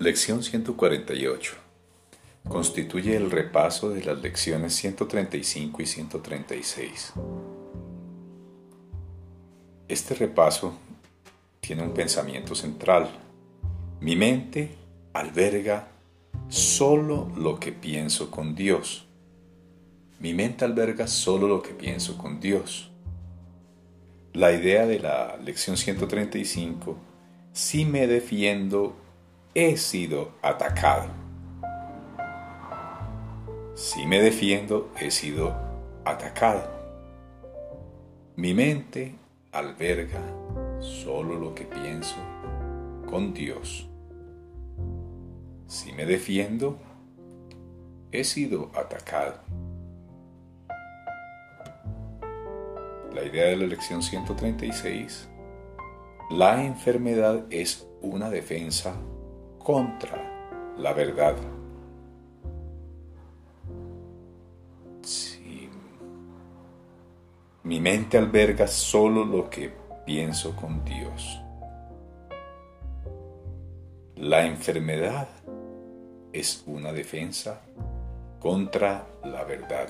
Lección 148. Constituye el repaso de las lecciones 135 y 136. Este repaso tiene un pensamiento central. Mi mente alberga solo lo que pienso con Dios. Mi mente alberga solo lo que pienso con Dios. La idea de la lección 135, si me defiendo, he sido atacado. Si me defiendo, he sido atacado. Mi mente alberga solo lo que pienso con Dios. Si me defiendo, he sido atacado. La idea de la lección 136. La enfermedad es una defensa contra la verdad. Si mi mente alberga solo lo que pienso con Dios. La enfermedad es una defensa contra la verdad.